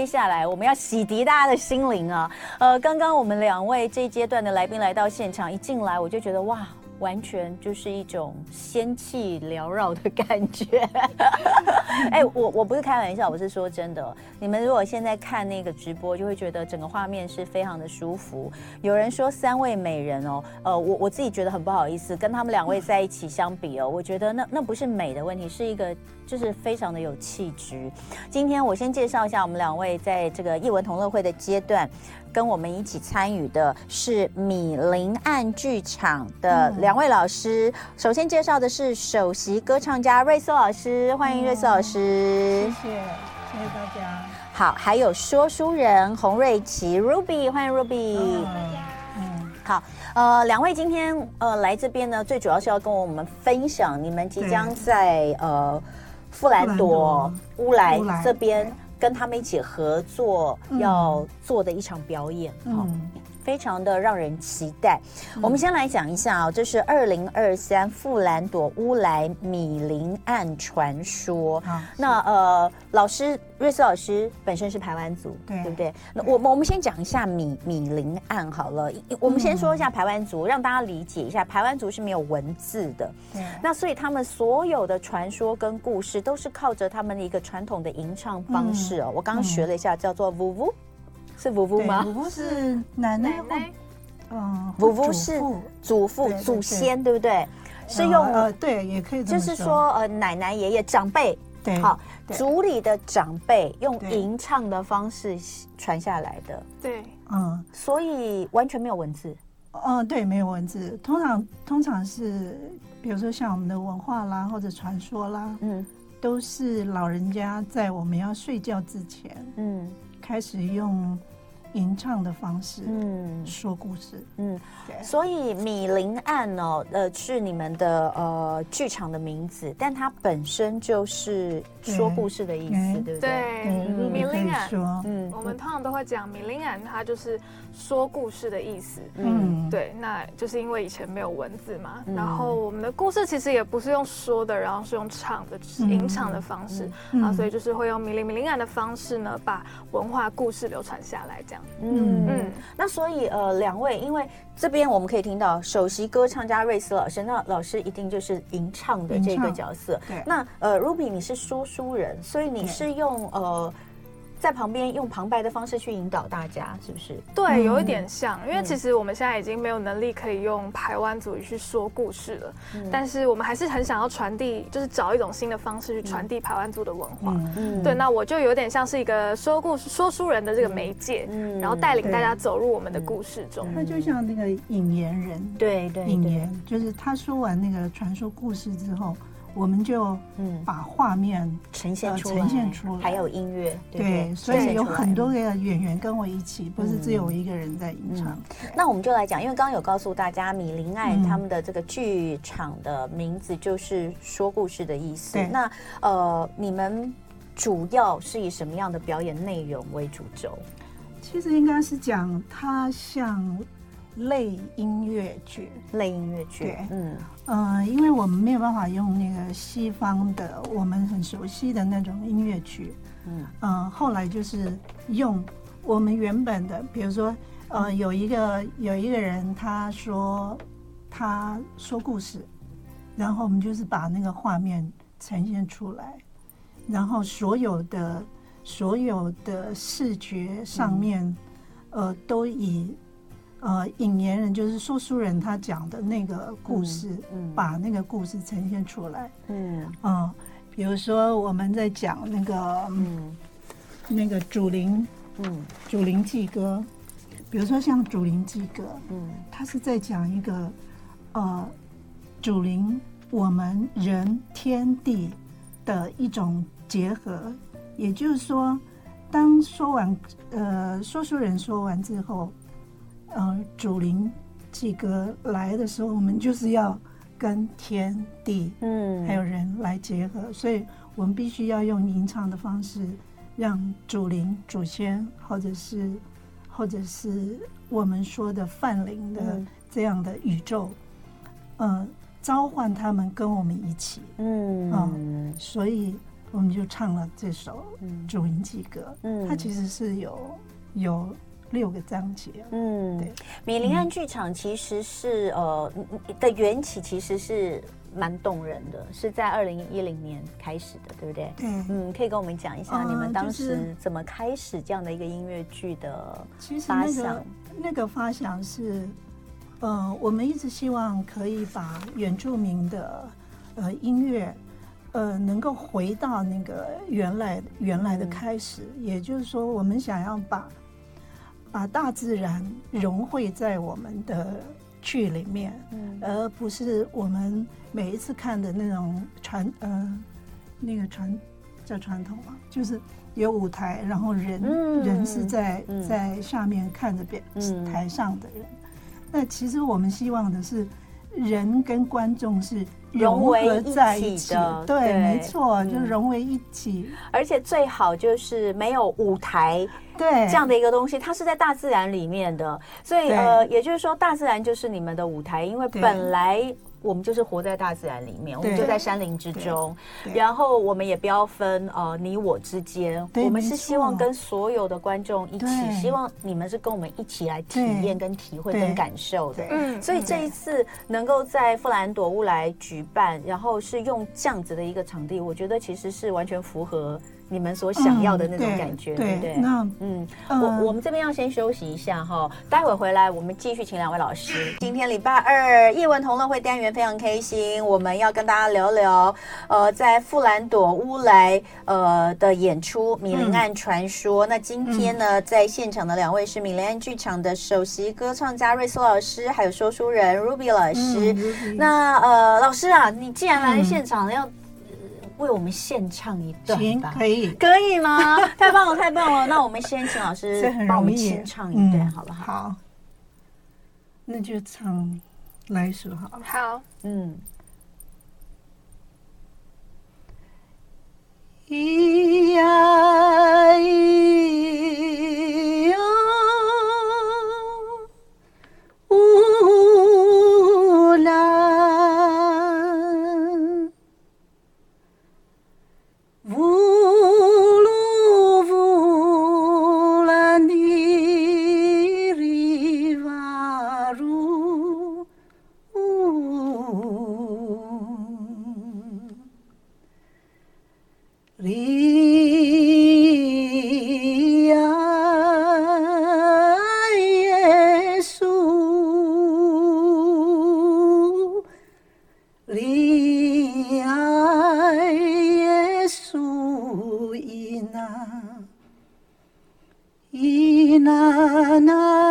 接下来我们要洗涤大家的心灵啊。呃，刚刚我们两位这一阶段的来宾来到现场，一进来我就觉得哇。完全就是一种仙气缭绕的感觉。哎，我我不是开玩笑，我是说真的。你们如果现在看那个直播，就会觉得整个画面是非常的舒服。有人说三位美人哦，呃，我我自己觉得很不好意思，跟他们两位在一起相比哦，我觉得那那不是美的问题，是一个就是非常的有气质。今天我先介绍一下我们两位在这个艺文同乐会的阶段。跟我们一起参与的是米林岸剧场的两位老师。首先介绍的是首席歌唱家瑞苏老师，欢迎瑞苏老师。谢谢，谢谢大家。好，还有说书人洪瑞琪 Ruby，欢迎 Ruby。嗯，好，呃，两位今天呃来这边呢，最主要是要跟我们分享你们即将在呃馥兰朵乌来这边。跟他们一起合作要做的一场表演，嗯，非常的让人期待。我们先来讲一下啊，这是二零二三富兰朵乌来米林案传说。那呃，老师。瑞斯老师本身是排湾族，对，对不对？那我们我们先讲一下米米林案好了。我们先说一下排湾族，让大家理解一下，排湾族是没有文字的。对。那所以他们所有的传说跟故事都是靠着他们的一个传统的吟唱方式哦。我刚刚学了一下，叫做 vuvu，是 vuvu 吗？vuvu 是奶奶，嗯，vuvu 是祖父祖先，对不对？是用呃，对，也可以就是说。呃，奶奶爷爷长辈。对，好，族里的长辈用吟唱的方式传下来的，对，嗯，所以完全没有文字，嗯，对，没有文字，通常通常是，比如说像我们的文化啦，或者传说啦，嗯，都是老人家在我们要睡觉之前，嗯，开始用。吟唱的方式，嗯，说故事，嗯，对，所以米林案哦，呃，是你们的呃剧场的名字，但它本身就是说故事的意思，对。不对？对，米林案，嗯，我们通常都会讲米林案，它就是说故事的意思，嗯，对，那就是因为以前没有文字嘛，然后我们的故事其实也不是用说的，然后是用唱的，就是吟唱的方式。啊，所以就是会用米林米林案的方式呢，把文化故事流传下来，这样。嗯嗯，那所以呃，两位，因为这边我们可以听到首席歌唱家瑞斯老师，那老师一定就是吟唱的这个角色。对，那呃，Ruby 你是说书人，所以你是用呃。在旁边用旁白的方式去引导大家，是不是？对，有一点像，因为其实我们现在已经没有能力可以用台湾族语去说故事了，嗯、但是我们还是很想要传递，就是找一种新的方式去传递台湾族的文化。嗯，对，那我就有点像是一个说故事说书人的这个媒介，嗯，然后带领大家走入我们的故事中。那就像那个引言人，对对，引言就是他说完那个传说故事之后。我们就嗯。把画面呈现出来，呈现出来，还有音乐，对，所以有很多个演员跟我一起，不是只有我一个人在吟唱。那我们就来讲，因为刚刚有告诉大家，米林爱他们的这个剧场的名字就是说故事的意思。那呃，你们主要是以什么样的表演内容为主轴？其实应该是讲它像。类音乐剧，类音乐剧，嗯、呃，因为我们没有办法用那个西方的我们很熟悉的那种音乐剧，嗯嗯、呃，后来就是用我们原本的，比如说，呃，有一个有一个人他说他说故事，然后我们就是把那个画面呈现出来，然后所有的所有的视觉上面，嗯、呃，都以。呃，引言人就是说书人，他讲的那个故事，嗯嗯、把那个故事呈现出来。嗯。嗯、呃，比如说我们在讲那个，嗯，那个主灵，嗯，主灵祭歌，比如说像主灵祭歌，嗯，他是在讲一个，呃，主灵我们人天地的一种结合，也就是说，当说完，呃，说书人说完之后。呃，祖灵祭歌来的时候，我们就是要跟天地，嗯，还有人来结合，嗯、所以我们必须要用吟唱的方式，让祖灵、祖先，或者是，或者是我们说的泛灵的这样的宇宙，嗯、呃，召唤他们跟我们一起，嗯。嗯，所以我们就唱了这首《主音祭歌》。嗯，它其实是有有六个章节。嗯，对，米林安剧场其实是呃的缘起，其实是蛮动人的，是在二零一零年开始的，对不对？对，嗯，可以跟我们讲一下你们当时怎么开始这样的一个音乐剧的发想？其实那个那个发想是，呃，我们一直希望可以把原住民的呃音乐。呃，能够回到那个原来原来的开始，嗯、也就是说，我们想要把把大自然融汇在我们的剧里面，嗯、而不是我们每一次看的那种传呃那个传叫传统嘛，就是有舞台，然后人、嗯、人是在在下面看着别、嗯、台上的人。那其实我们希望的是人跟观众是。融为一起的，对，对没错，嗯、就融为一体，而且最好就是没有舞台，对这样的一个东西，它是在大自然里面的，所以呃，也就是说，大自然就是你们的舞台，因为本来。我们就是活在大自然里面，我们就在山林之中，然后我们也不要分呃你我之间，我们是希望跟所有的观众一起，希望你们是跟我们一起来体验、跟体会、跟感受的。嗯，所以这一次能够在富兰朵乌来举办，然后是用这样子的一个场地，我觉得其实是完全符合。你们所想要的那种感觉，对不对？那嗯，我我们这边要先休息一下哈，待会回来我们继续请两位老师。今天礼拜二叶文同乐会单元非常开心，我们要跟大家聊聊，呃，在富兰朵乌来呃的演出《米林岸传说》。那今天呢，在现场的两位是米林岸剧场的首席歌唱家瑞苏老师，还有说书人 Ruby 老师。那呃，老师啊，你既然来现场要。为我们献唱一段吧，可以，可以吗？太棒了，太棒了！那我们先请老师帮我们献唱一段，好不好？好，那就唱来一首好了。好，嗯。咿呀咿 na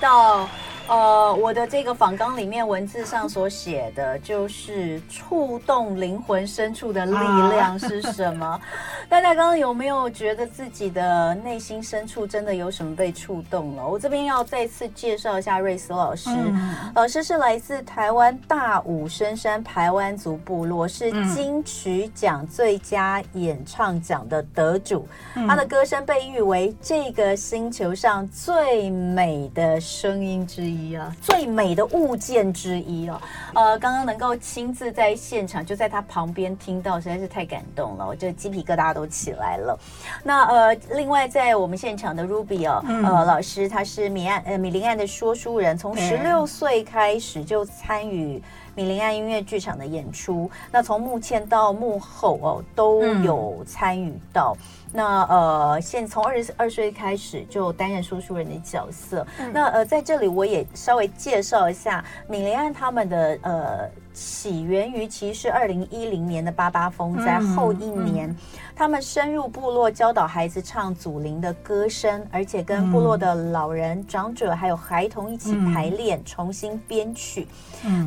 到我的这个访纲里面文字上所写的就是触动灵魂深处的力量是什么？啊、大家刚刚有没有觉得自己的内心深处真的有什么被触动了？我这边要再次介绍一下瑞斯老师，嗯、老师是来自台湾大武深山排湾族部落，是金曲奖最佳演唱奖的得主，嗯、他的歌声被誉为这个星球上最美的声音之一啊！最美的物件之一哦，呃，刚刚能够亲自在现场，就在他旁边听到，实在是太感动了，我这鸡皮疙瘩都起来了。那呃，另外在我们现场的 Ruby 哦，嗯、呃，老师他是米岸呃米林岸的说书人，从十六岁开始就参与米林安音乐剧场的演出，那从幕前到幕后哦都有参与到。嗯那呃，现从二十二岁开始就担任说书人的角色。嗯、那呃，在这里我也稍微介绍一下米林安他们的呃。起源于其实二零一零年的八八风灾后一年，他们深入部落教导孩子唱祖灵的歌声，而且跟部落的老人、长者还有孩童一起排练，重新编曲。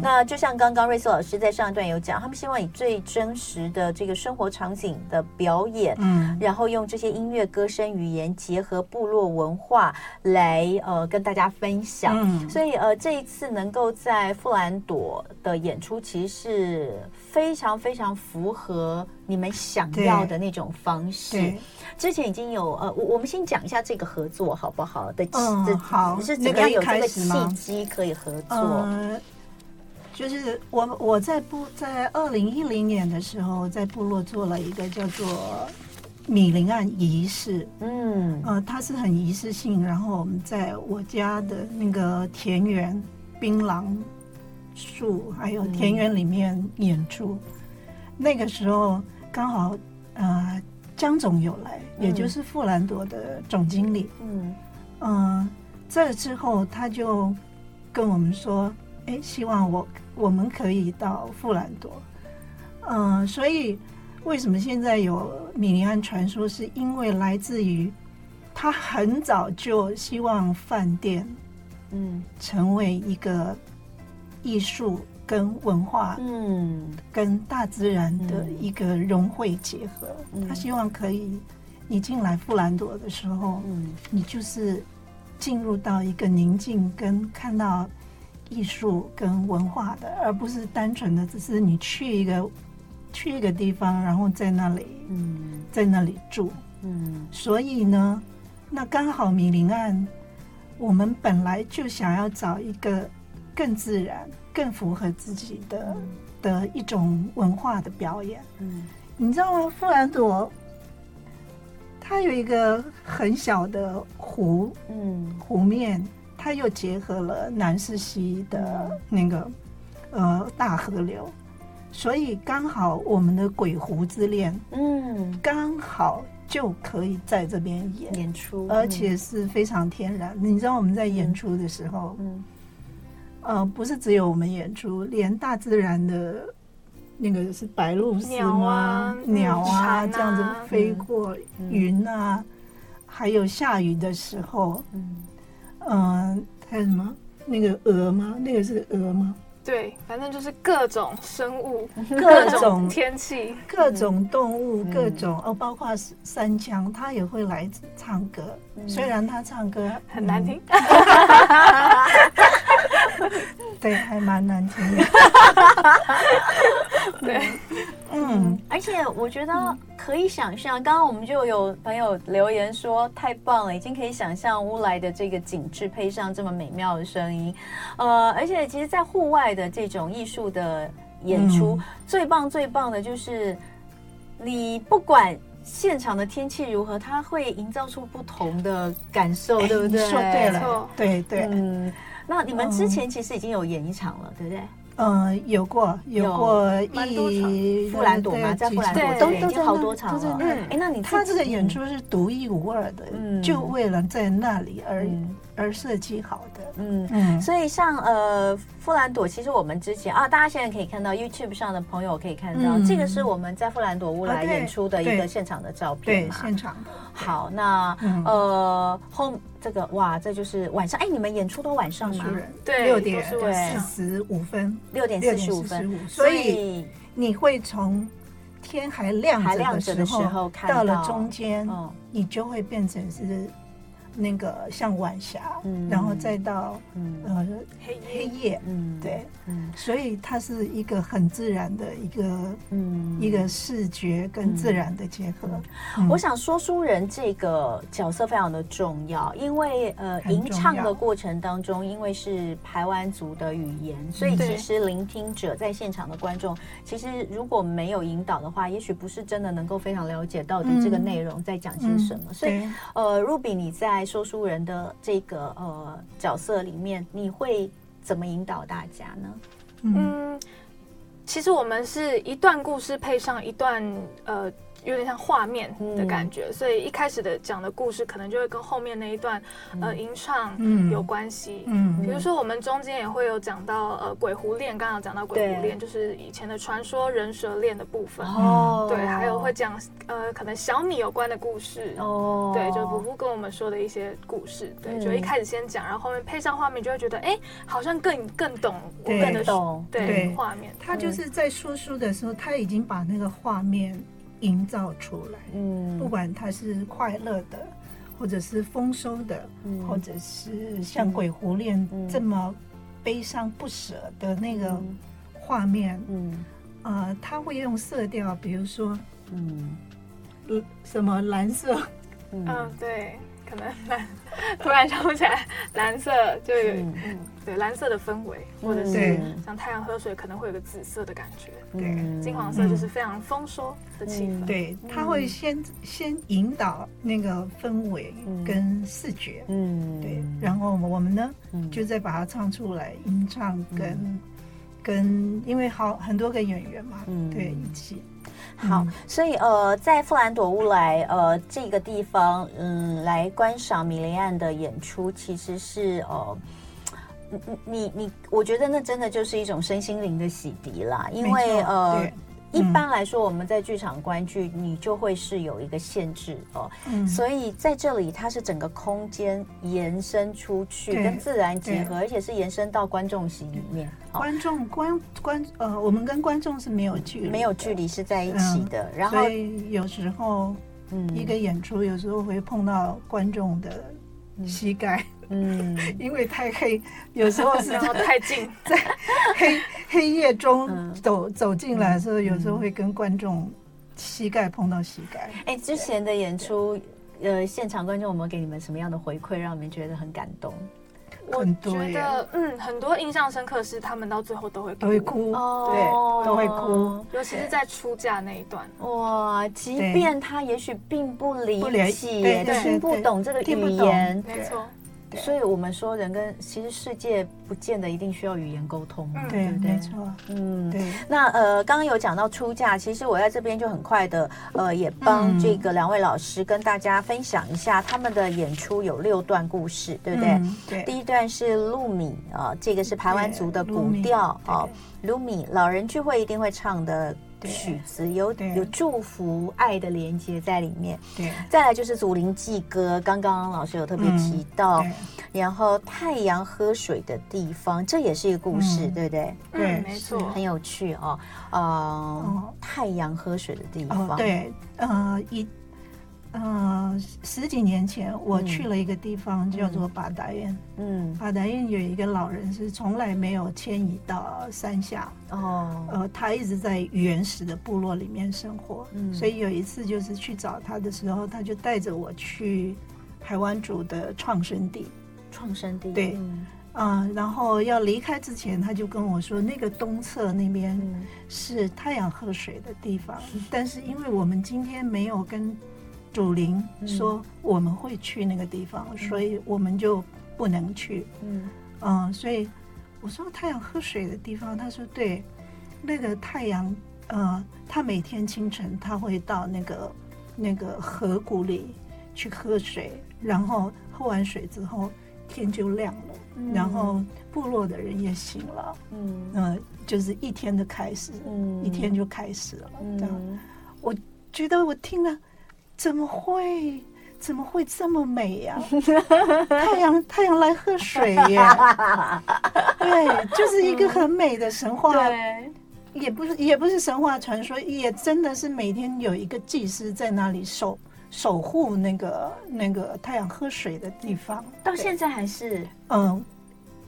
那就像刚刚瑞丝老师在上一段有讲，他们希望以最真实的这个生活场景的表演，嗯然后用这些音乐、歌声、语言结合部落文化来呃跟大家分享。所以呃这一次能够在富兰朵的演出。其实是非常非常符合你们想要的那种方式。之前已经有呃，我我们先讲一下这个合作好不好？的，嗯，好，是怎么样有这个契机可以合作？呃，就是我我在部在二零一零年的时候，在部落做了一个叫做米林案仪式。嗯，呃，它是很仪式性，然后我们在我家的那个田园槟榔。树还有田园里面演出，嗯、那个时候刚好呃江总有来，嗯、也就是富兰朵的总经理。嗯嗯，这、呃、之后他就跟我们说，哎，希望我我们可以到富兰朵。嗯、呃，所以为什么现在有米尼安传说，是因为来自于他很早就希望饭店嗯成为一个。艺术跟文化，嗯，跟大自然的一个融汇结合。嗯、他希望可以，你进来富兰朵的时候，嗯，你就是进入到一个宁静跟看到艺术跟文化的，而不是单纯的只是你去一个去一个地方，然后在那里，嗯，在那里住，嗯。所以呢，那刚好米林岸，我们本来就想要找一个。更自然、更符合自己的、嗯、的一种文化的表演。嗯，你知道吗？富兰朵它有一个很小的湖，嗯，湖面，它又结合了南势溪的那个、嗯、呃大河流，所以刚好我们的鬼湖之恋，嗯，刚好就可以在这边演演出，而且是非常天然。嗯、你知道我们在演出的时候，嗯。嗯呃，不是只有我们演出，连大自然的那个是白鹭鸶啊？鸟啊，这样子飞过云啊，还有下雨的时候，嗯，呃，还有什么？那个鹅吗？那个是鹅吗？对，反正就是各种生物，各种天气，各种动物，各种哦，包括山羌，他也会来唱歌。虽然他唱歌很难听。对，还蛮难听的。对，嗯，而且我觉得可以想象，刚刚我们就有朋友留言说太棒了，已经可以想象乌来的这个景致配上这么美妙的声音，呃，而且其实，在户外的这种艺术的演出，嗯、最棒最棒的就是你不管现场的天气如何，它会营造出不同的感受，对不对？说对了，对对，嗯。那你们之前其实已经有演一场了，对不对？嗯，有过，有过一富兰朵嘛，在富兰朵都已经好多场了。嗯，哎，那你他这个演出是独一无二的，就为了在那里而而设计好的。嗯。嗯，所以像呃富兰朵，其实我们之前啊，大家现在可以看到 YouTube 上的朋友可以看到，这个是我们在富兰朵乌来演出的一个现场的照片嘛，现场。好，那呃后这个哇，这就是晚上哎，你们演出都晚上吗？对，六点四十五分，六点四十五分，所以你会从天还亮着的时候，到了中间，你就会变成是。那个像晚霞，嗯，然后再到嗯。呃黑黑夜，嗯。对，嗯，所以它是一个很自然的一个嗯。一个视觉跟自然的结合。我想说书人这个角色非常的重要，因为呃吟唱的过程当中，因为是排湾族的语言，所以其实聆听者在现场的观众，其实如果没有引导的话，也许不是真的能够非常了解到底这个内容在讲些什么。所以呃，Ruby 你在。说书人的这个呃角色里面，你会怎么引导大家呢？嗯，其实我们是一段故事配上一段呃有点像画面的感觉，嗯、所以一开始的讲的故事可能就会跟后面那一段、嗯、呃吟唱有关系。嗯，比如说我们中间也会有讲到呃鬼狐恋，刚刚讲到鬼狐恋就是以前的传说人蛇恋的部分。哦，对，还有会讲呃可能小米有关的故事。哦，对，就伯父跟我们说的一些故事。对，就一开始先讲，然后后面配上画面，就会觉得哎、欸，好像更更懂，我更的懂。对，画面。他就是在说书的时候，他已经把那个画面。营造出来，嗯，不管它是快乐的，或者是丰收的，嗯、或者是像《鬼狐恋》这么悲伤不舍的那个画面，嗯，呃，他会用色调，比如说，嗯，什么蓝色，嗯，嗯对。可能蓝，突然想不起来，蓝色就有，嗯，对，蓝色的氛围，或者是像太阳喝水，可能会有个紫色的感觉，对，金黄色就是非常丰收的气氛，对，他会先先引导那个氛围跟视觉，嗯，对，然后我们呢，就再把它唱出来，吟唱跟跟，因为好很多个演员嘛，对，一起。好，所以呃，在富兰朵乌来呃这个地方，嗯，来观赏米雷安的演出，其实是呃，你你你，我觉得那真的就是一种身心灵的洗涤啦，因为呃。一般来说，我们在剧场观剧，你就会是有一个限制哦，嗯、所以在这里它是整个空间延伸出去，跟自然结合，而且是延伸到观众席里面。观众观观呃，我们跟观众是没有距离，没有距离是在一起的。嗯、然后所以有时候，嗯，一个演出有时候会碰到观众的膝盖。嗯，因为太黑，有时候是 太近，在黑黑夜中走走进来的时候，有时候会跟观众膝盖碰到膝盖。哎，之前的演出，呃，现场观众有没有给你们什么样的回馈，让你们觉得很感动？我觉得，嗯，很多印象深刻是他们到最后都会都会哭，对，都会哭，尤其是在出嫁那一段。哇，即便他也许并不理解，听不懂这个语言，没错。所以我们说，人跟其实世界不见得一定需要语言沟通，对不对？没错，嗯，对。那呃，刚刚有讲到出嫁，其实我在这边就很快的，呃，也帮这个两位老师跟大家分享一下他们的演出有六段故事，对不对？对。第一段是露米啊，这个是排湾族的古调啊，露米老人聚会一定会唱的。曲子有有祝福爱的连接在里面，对。再来就是祖灵祭歌，刚刚老师有特别提到，然后太阳喝水的地方，这也是一个故事，对不对？对，没错，很有趣哦。呃，太阳喝水的地方，对，呃，一。呃，十几年前我去了一个地方，叫做巴达院。嗯，巴达院有一个老人是从来没有迁移到山下。哦，呃，他一直在原始的部落里面生活。嗯，所以有一次就是去找他的时候，他就带着我去海湾族的创生地。创生地。对，嗯，然后要离开之前，他就跟我说，那个东侧那边是太阳喝水的地方，但是因为我们今天没有跟祖灵说我们会去那个地方，嗯、所以我们就不能去。嗯嗯，所以我说太阳喝水的地方，他说对，那个太阳，呃，他每天清晨他会到那个那个河谷里去喝水，然后喝完水之后天就亮了，嗯、然后部落的人也醒了。嗯嗯、呃，就是一天的开始，嗯、一天就开始了。这样，嗯、我觉得我听了。怎么会？怎么会这么美呀？太阳，太阳来喝水呀！对，就是一个很美的神话。对，也不是，也不是神话传说，也真的是每天有一个祭司在那里守守护那个那个太阳喝水的地方。到现在还是嗯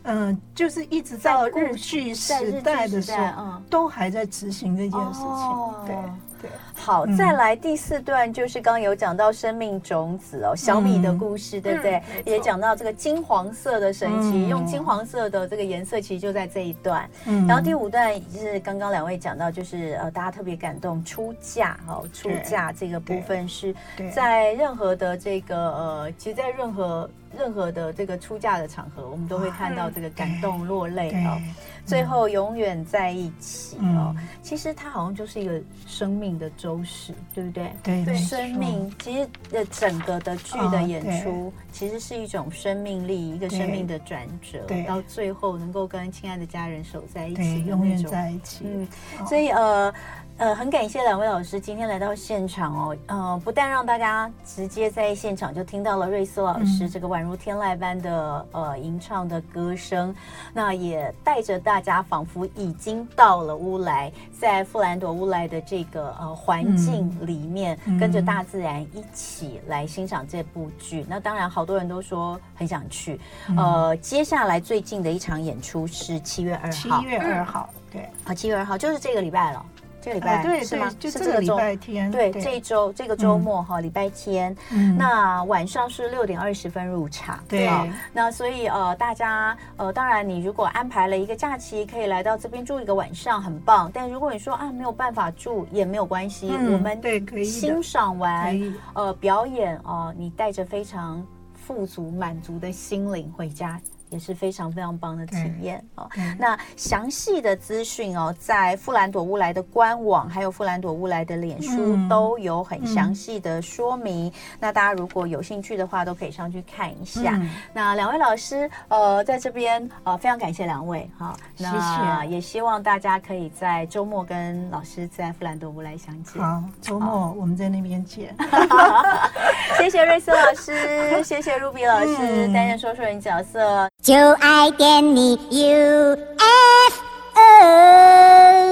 嗯，就是一直到日据时代的时候，嗯，都还在执行这件事情。对。对。好，再来第四段，就是刚刚有讲到生命种子哦，小米的故事，对不对？也讲到这个金黄色的神奇，用金黄色的这个颜色，其实就在这一段。然后第五段就是刚刚两位讲到，就是呃，大家特别感动出嫁哦，出嫁这个部分是在任何的这个呃，其实，在任何任何的这个出嫁的场合，我们都会看到这个感动落泪啊。最后永远在一起哦。其实它好像就是一个生命的周史，对不对？对，生命其实的整个的剧的演出，其实是一种生命力，一个生命的转折，到最后能够跟亲爱的家人守在一起，永远在一起。嗯，所以呃。呃，很感谢两位老师今天来到现场哦。呃，不但让大家直接在现场就听到了瑞斯老师这个宛如天籁般的呃吟唱的歌声，那也带着大家仿佛已经到了乌来，在富兰朵乌来的这个呃环境里面，跟着大自然一起来欣赏这部剧。那当然，好多人都说很想去。呃，接下来最近的一场演出是七月二号。七月二号，对，好，七月二号就是这个礼拜了。这个礼拜、是吗？就这个礼拜天，对，对这一周这个周末哈，礼、嗯、拜天，嗯、那晚上是六点二十分入场，对、哦。那所以呃，大家呃，当然你如果安排了一个假期，可以来到这边住一个晚上，很棒。但如果你说啊没有办法住也没有关系，嗯、我们对可以欣赏完呃表演哦、呃，你带着非常富足满足的心灵回家。也是非常非常棒的体验哦。那详细的资讯哦，在富兰朵乌来的官网，还有富兰朵乌来的脸书都有很详细的说明。嗯、那大家如果有兴趣的话，都可以上去看一下。嗯、那两位老师，呃，在这边呃，非常感谢两位哈。谢谢。也希望大家可以在周末跟老师在富兰朵乌来相见。好，周末我们在那边见。谢谢瑞丝老师，谢谢 Ruby 老师担任说书人角色。就爱点你 UFO。